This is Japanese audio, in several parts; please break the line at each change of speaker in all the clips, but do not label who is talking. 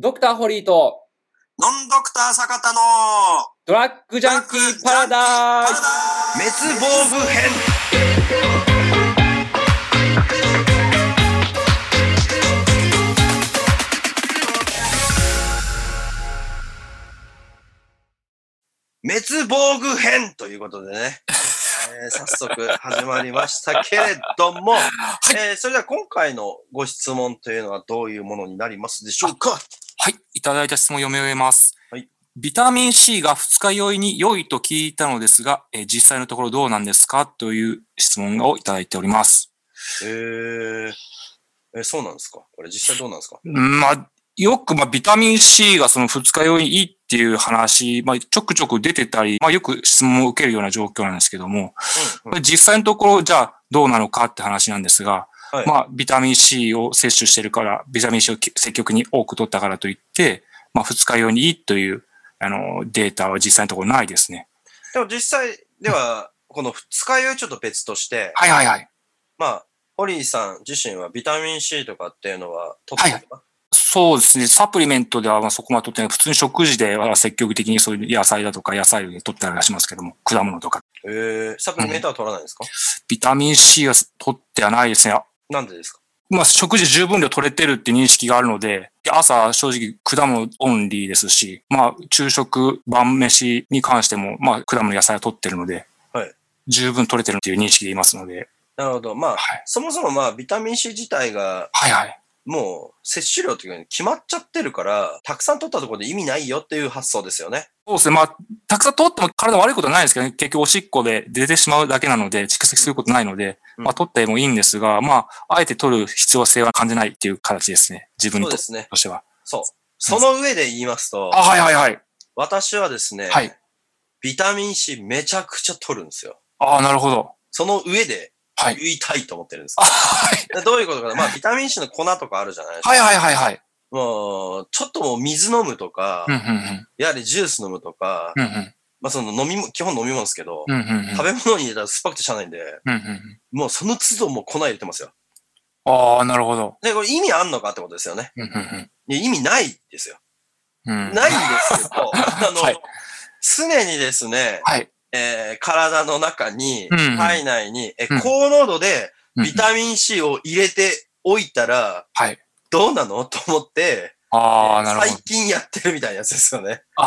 ドクターホリーと
ノンドクター坂田の
ドラッグジャンキーパラダイス。
滅亡部編滅亡具編ということでね、えー早速始まりましたけれども、えーそれでは今回のご質問というのはどういうものになりますでしょうか？
はい。いただいた質問を読み終えます。
はい
ビタミン C が二日酔いに良いと聞いたのですが、えー実際のところどうなんですかという質問をいただいております。
えー、えーそうなんですか？これ実際どうなんですか？
うんまあ、よく、まあ、ビタミン C がその二日酔いにいいっていう話、まあ、ちょくちょく出てたり、まあ、よく質問を受けるような状況なんですけども、
うん
これ実際のところ、じゃあどうなのかって話なんですが、
はい
まあ、ビタミン C を摂取してるから、ビタミン C を積極に多く取ったからといって、まあ、二日酔いにいいという、あの、データは実際のところないですね。
でも実際では、この二日酔いちょっと別として、
はいはいはい。
まあ、ホリーさん自身はビタミン C とかっていうのは取ってるか、
そうですね。サプリメントではまあそこまで取ってない。普通に食事では積極的にそういう野菜だとか野菜類で取ったりはしますけども、果物とか。
えー、サプリメントは取らないんですか、
ビタミン C は取ってはないですね。
なんでですか？
まあ食事十分量取れてるって認識があるので、朝正直果物オンリーですし、まあ昼食、晩飯に関しても、まあ果物野菜を取ってるので、
はい
十分取れてるっていう認識でいますので、
なるほど。まあ、
はい。
そもそもまあ、ビタミン C 自体が
はいはい。
もう摂取量というかに決まっちゃってるから、たくさん取ったところで意味ないよっていう発想ですよね。
そうですね。まあ、たくさん取っても体悪いことはないですけどね。結局おしっこで出てしまうだけなので、蓄積することないので、
うん
まあ取ってもいいんですが、まあ、あえて取る必要性は感じないっていう形ですね。自分と
そうですね。
としては。
そう。その上で言いますと、
あ、はいはいはい。
私はですね、
はい。
ビタミン C めちゃくちゃ取るんですよ。
ああ、なるほど。
その上で
はい。
言いたいと思ってるんです
あはい。
でどういうことか。まあ、ビタミン C の粉とかあるじゃないですか。
はいはいはいはい。
もう、ちょっともう水飲むとか、
うん、うん、うん。
やはりジュース飲むとか、
うん、うん。
まあその飲み物、基本飲み物ですけど、
うん、うん、うん。
食べ物に入れたら酸っぱくてしゃあないんで、
うん、うん。
もうその都度もう粉入れてますよ。
ああ、なるほど。
で、これ意味あんのかってことですよね。
うん、うん、
いや意味ないですよ。ないんですけど、あの、
はい
常にですね、
はい。
えー体の中に、
うん
体内に、え
うん
高濃度で
うん
ビタミン C を入れておいたら、
はい。
どうなの？と思って、
ああ、なるほど
最。近やってるみたいなやつですよね。
あ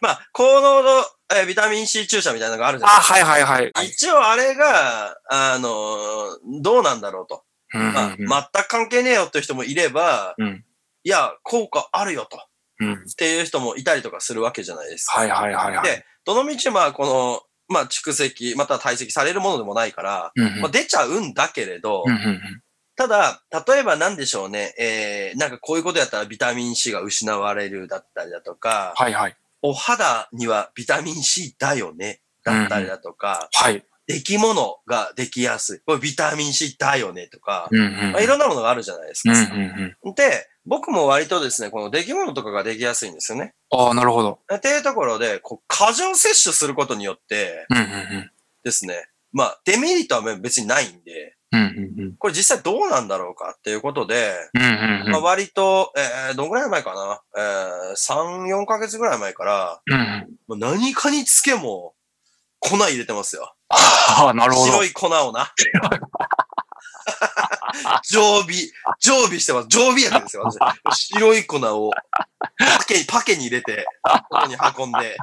まあ、高濃度、えービタミン C 注射みたいなのがあるじゃ
あ、
ないですか。
はいはいはい。
一応あれが、あのどうなんだろうと。
うん、
まあ、
うん。
全く関係ねえよっていう人もいれば、
うん。
いや、効果あるよと。
うん。
っていう人もいたりとかするわけじゃないですか。
はいはいはいはい。
で、どのみちまあこの、まあ蓄積、または堆積されるものでもないから、
うん、うん
まあ、出ちゃうんだけれど、
うん、うん。
ただ、例えばなんでしょうね、えー、なんかこういうことやったらビタミン C が失われるだったりだとか、
はいはい。
お肌にはビタミン C だよね、だったりだとか、
はい。
出来物ができやすい。これビタミン C だよねとか、
うん、うん。
まあ、いろんなものがあるじゃないです
うん、う
か。
ん、うん。
で、僕も割とですね、この出来物とかができやすいんですよね。
ああ、なるほど。
っていうところで、こう、過剰摂取することによって
うん、うん、
ですね、まあ、デメリットは別にないんで、
うん。うん、うん、
これ実際どうなんだろうかっていうことで、
うん。うん、うん。
まあ、割と、えー、どんぐらい前かな？えー、3、4ヶ月ぐらい前から、
うん、うん。
何かにつけも粉入れてますよ。
ああ、なるほど。
白い粉をな。常備、常備してます。常備薬ですよ。私白い粉をパケに、パケに入れて、ここに運んで。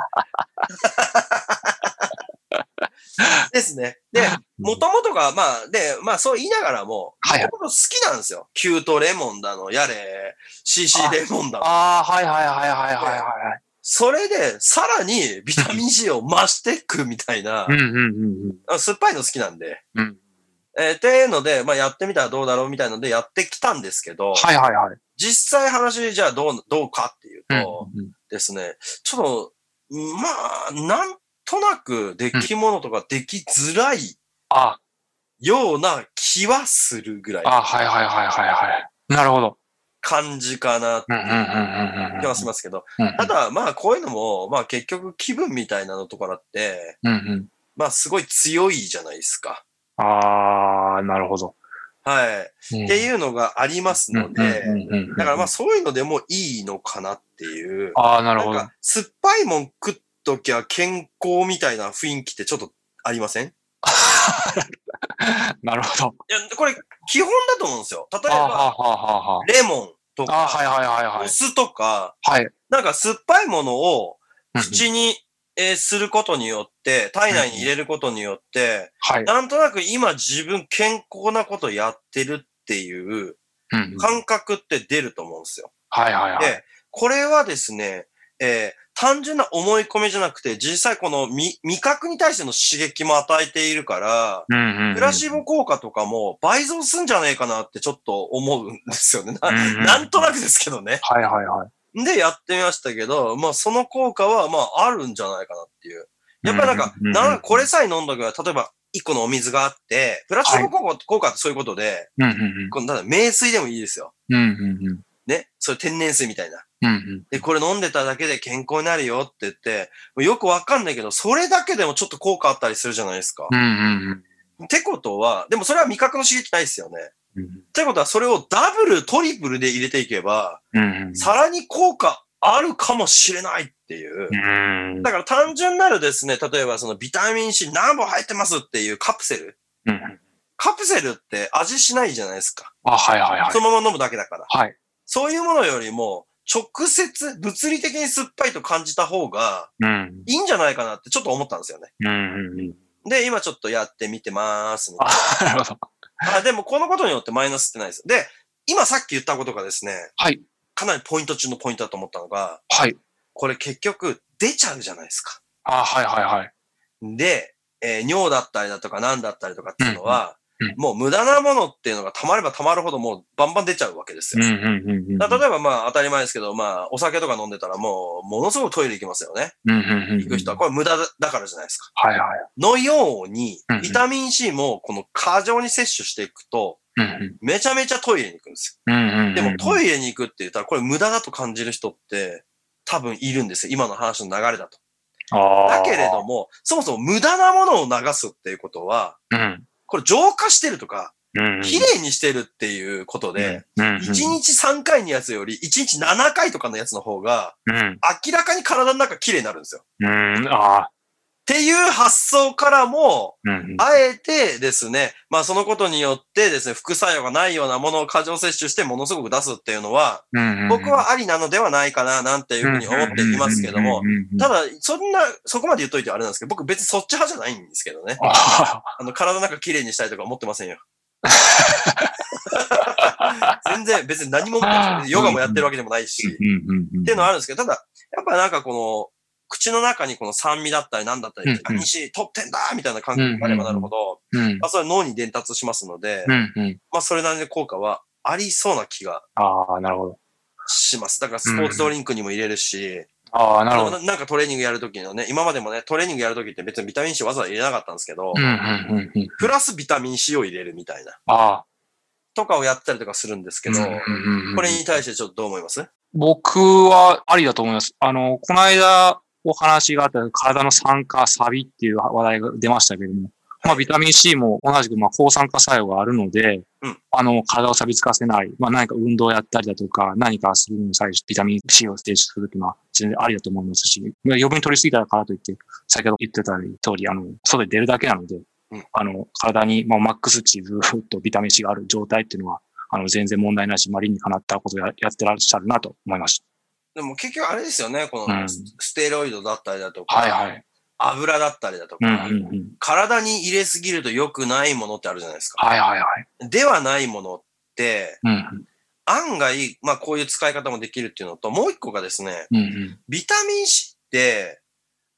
ですね。で、もともとが、まあ、で、まあそう言いながらも、
はい
もともと好きなんですよ。キュートレモンだの、やれ、CC レモンだの。
ああ、はいはいはいはいはいはい。
それで、さらにビタミン C を増していくみたいな
うん、うん、うん。
あ酸っぱいの好きなんで。
うん。
えーっていうので、まあやってみたらどうだろうみたいのでやってきたんですけど、
はいはいはい。
実際話じゃあどう、どうかっていう
うん
とですね、ちょっと、まあ、なんとなく出来物とかできづらい
あ、
ような気はするぐらい
あ、はいはいはいはいはい。なるほど。
感じかなって。気はしますけど、
うん
ただまあこういうのも、まあ結局気分みたいなのとかだって、
うんうん。
まあすごい強いじゃないですか。
ああ、なるほど。
はい。
うん
っていうのがありますので、だからまあそういうのでもいいのかなっていう。
ああ、なるほど。
酸っぱいもん食っときゃ健康みたいな雰囲気ってちょっとありません？い
なるほど。
や、これ基本だと思うんですよ。例えば、レモンと
あ。あはいはいはいはい。
お酢とか、
はい。
なんか酸っぱいものを
うん
口に、えーすることによって、体内に入れることによって、
はい。
なんとなく今自分健康なことやってるっていう感覚って出ると思うんですよ。
はいはいはい。
で、これはですね、えー単純な思い込みじゃなくて、実際この味味覚に対しての刺激も与えているから、
うんうんうん
プラシーボ効果とかも倍増すんじゃねえかなってちょっと思うんですよね。な
うんうん
なんとなくですけどね。
はいはいはい。
で、やってみましたけど、まあその効果はまああるんじゃないかなっていう。やっぱりなんか、
うんうんうん
なんかこれさえ飲んどけば、例えば1個のお水があって、プラシーボ効果,、効果ってそういうことで、
うんうん
このなんだ名水でもいいですよ。
うん。うんうん
ね。それ天然水みたいな。
うん。うん
で、これ飲んでただけで健康になるよって言って、よくわかんないけど、それだけでもちょっと効果あったりするじゃないですか。
うん。うんうん
ってことは、でもそれは味覚の刺激ないですよね。
うん。
ってことは、それをダブル、トリプルで入れていけば、
うんうん。
さらに効果あるかもしれないっていう。
うん。
だから単純なるですね、例えばそのビタミン C 何本入ってますっていうカプセル。
うん。
カプセルって味しないじゃないですか。
あ、はいはいはい
そ。のまま飲むだけだから。
はい。
そういうものよりも、直接物理的に酸っぱいと感じた方が
うん。
いいんじゃないかなってちょっと思ったんですよね。
うんうんうん。
で、今ちょっとやってみてまーすみたい
あ、なるほど。
でもこのことによってマイナスってないです。で、今さっき言ったことがですね、
はい。
かなりポイント中のポイントだと思ったのが、
はい。
これ結局出ちゃうじゃないですか。
あ、はいはいはい。
で、えー尿だったりだとか何だったりとかっていうのは、もう無駄なものっていうのが溜まれば溜まるほどもうバンバン出ちゃうわけですよ。例えばまあ当たり前ですけど、まあお酒とか飲んでたらもうものすごくトイレ行きますよね。行く人は。これ無駄だからじゃないですか。
はいはい。
のようにビタミン C もこの過剰に摂取していくと。めちゃめちゃトイレに行くんです。よ。でもト
イ
イレに行くって言ったらこれ無駄だと感じる人って多分いるんですよ。今の話の流れだと。だけれども、そもそも無駄なものを流すっていうことは、
うん。
これ浄化してるとか、
うん。
綺麗にしてるっていうことで、
うん、うん。
1日3回のやつより1日7回とかのやつの方が、
うん。
明らかに体の中綺麗になるんですよ。
うん。ああ。
っていう発想からも、
うん。
あえてですね、まあそのことによってですね、副作用がないようなものを過剰摂取してものすごく出すっていうのは、
うん。
僕はありなのではないかな、なんていうふうに思っていますけども、た
だ、
だ、そんな、そこまで言っといてあれなんですけど、僕別にそっち派じゃないんですけどね。
あ
あの、体の中綺麗にしたいとか思ってませんよ。全然別に何もヨガもやってるわけでもないし。っていうのはあるんですけど、ただ、やっぱなんかこの、口の中にこの酸味だったりなんだったり、
うんうん
ビタミン C 取ってんだみたいな感覚があればなるほど、
うん。
まあそれは脳に伝達しますので、
うんうん。
まあそれなりの効果はありそうな気が
ああ、なるほど。
します。だからスポーツドリンクにも入れるし、
ああ、なるほど。
ななんかトレーニングやるときのね、今までもね、トレーニングやるときって別にビタミン C わざわざ入れなかったんですけど、
うんうんうんうん。
プラスビタミン C を入れるみたいな、
ああ。
とかをやったりとかするんですけど、
うんうんうんうん
これに対してちょっとどう思います？
僕はありだと思います。あの、この間お話があった体の酸化、サビっていう話題が出ましたけれども、まあビタミン C も同じくまあ抗酸化作用があるので、
うん。
あの、体を錆びつかせない、まあ何か運動をやったりだとか、何かするに際してビタミン C を摂取するというのは全然ありだと思いますし、まあ余分に取りすぎたからといって、先ほど言ってた通り、あの、外に出るだけなので、
うん。
あの、体に、まあ、マックス値ずーっとビタミン C がある状態っていうのは、あの、全然問題ないし、まあ、理にかなったことをややってらっしゃるなと思いまし
でも結局あれですよね、この
うん
ステロイドだったりだと
た。
か、
はいはい。
油だったりだと
うん
か、
うんうん。
体に入れすぎると良くないものってあるじゃないですか。
はいはいはい。
ではないものって、
うんうん。
案外、まあこういう使い方もできるっていうのと、もう一個がですね、
うんうん。
ビタミン C って、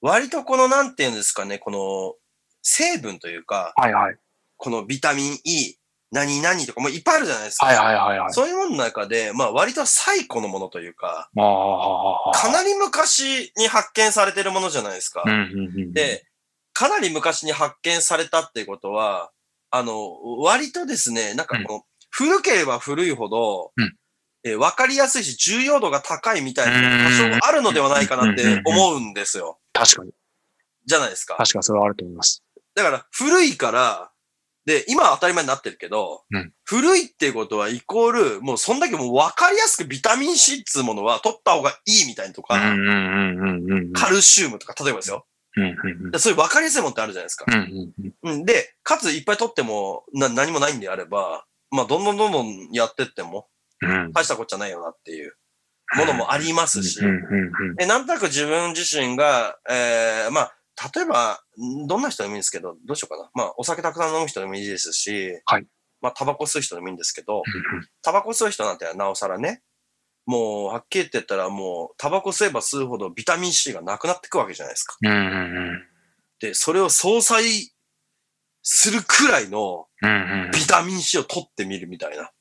割とこのなんていうんですかね、この成分というか、
はいはい。
このビタミン E、何々とかもういっぱいあるじゃないですか。
はいはいはいはい。
そういうものの中で、まあ割と最古のものというか。かなり昔に発見されてるものじゃないですか。
うんうんうん。
で、かなり昔に発見されたっていうことは、あの、割とですね、なんかこの、古ければ古いほど、
うん
えーわかりやすいし、重要度が高いみたいなのが多少あるのではないかなって思うんですよ。
確かに。
じゃないですか。
確かにそれはあると思います。
だから、古いから、で、今は当たり前になってるけど、
うん
古いっていうことはイコール、もうそんだけもう分かりやすくビタミン C っつうものは取った方がいいみたいなとか。カルシウムとか、例えばですよ。
うんうん
でそういう分かりやすいものってあるじゃないですか。
うんうんうん。
うん、で、かついっぱい取ってもな何もないんであれば、まあ、どんどんどんどんやってっても、
うん。
大したこっちゃないよなっていうものもありますし、
うんうんうん
で、なんとなく自分自身が、えー、まあ、例えば、んどんな人でもいいんですけど、どうしようかな。まあ、お酒たくさん飲む人でもいいですし、
はい
まあ、タバコ吸う人でもいいんですけど、
うん
タバコ吸う人なんてなおさらね、もう、はっきり言って言ったらもう、タバコ吸えば吸うほどビタミン C がなくなってくわけじゃないですか。
うんうん
で、それを相殺するくらいの
うんうん
ビタミン C を取ってみるみたいな。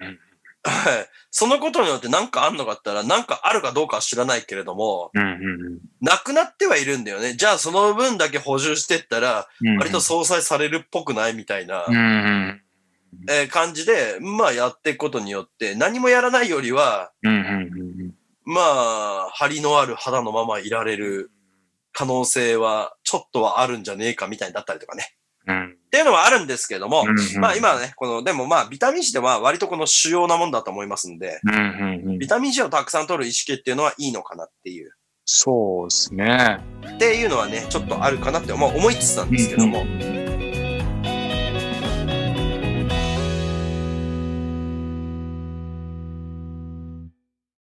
うん
はいそのことによって何かあんのかったら、何かあるかどうかは知らないけれども、
うんうん
なくなってはいるんだよね。じゃあその分だけ補充してったら、
うん。
割と相殺されるっぽくないみたいな、
うんうん
えー感じで、まあやっていくことによって、何もやらないよりは、
うんうんうん
まあ、張りのある肌のままいられる可能性は、ちょっとはあるんじゃねえかみたいになったりとかね。
うん。
っていうのはあるんですけども、
うん
まあ今はね、この、でもまあビタミン C では割とこの主要なもんだと思いますんで、
うんうんうん
ビタミン C をたくさん取る意識っていうのはいいのかなっていう。
そうですね。
っていうのはね、ちょっとあるかなって思いつつなんですけども、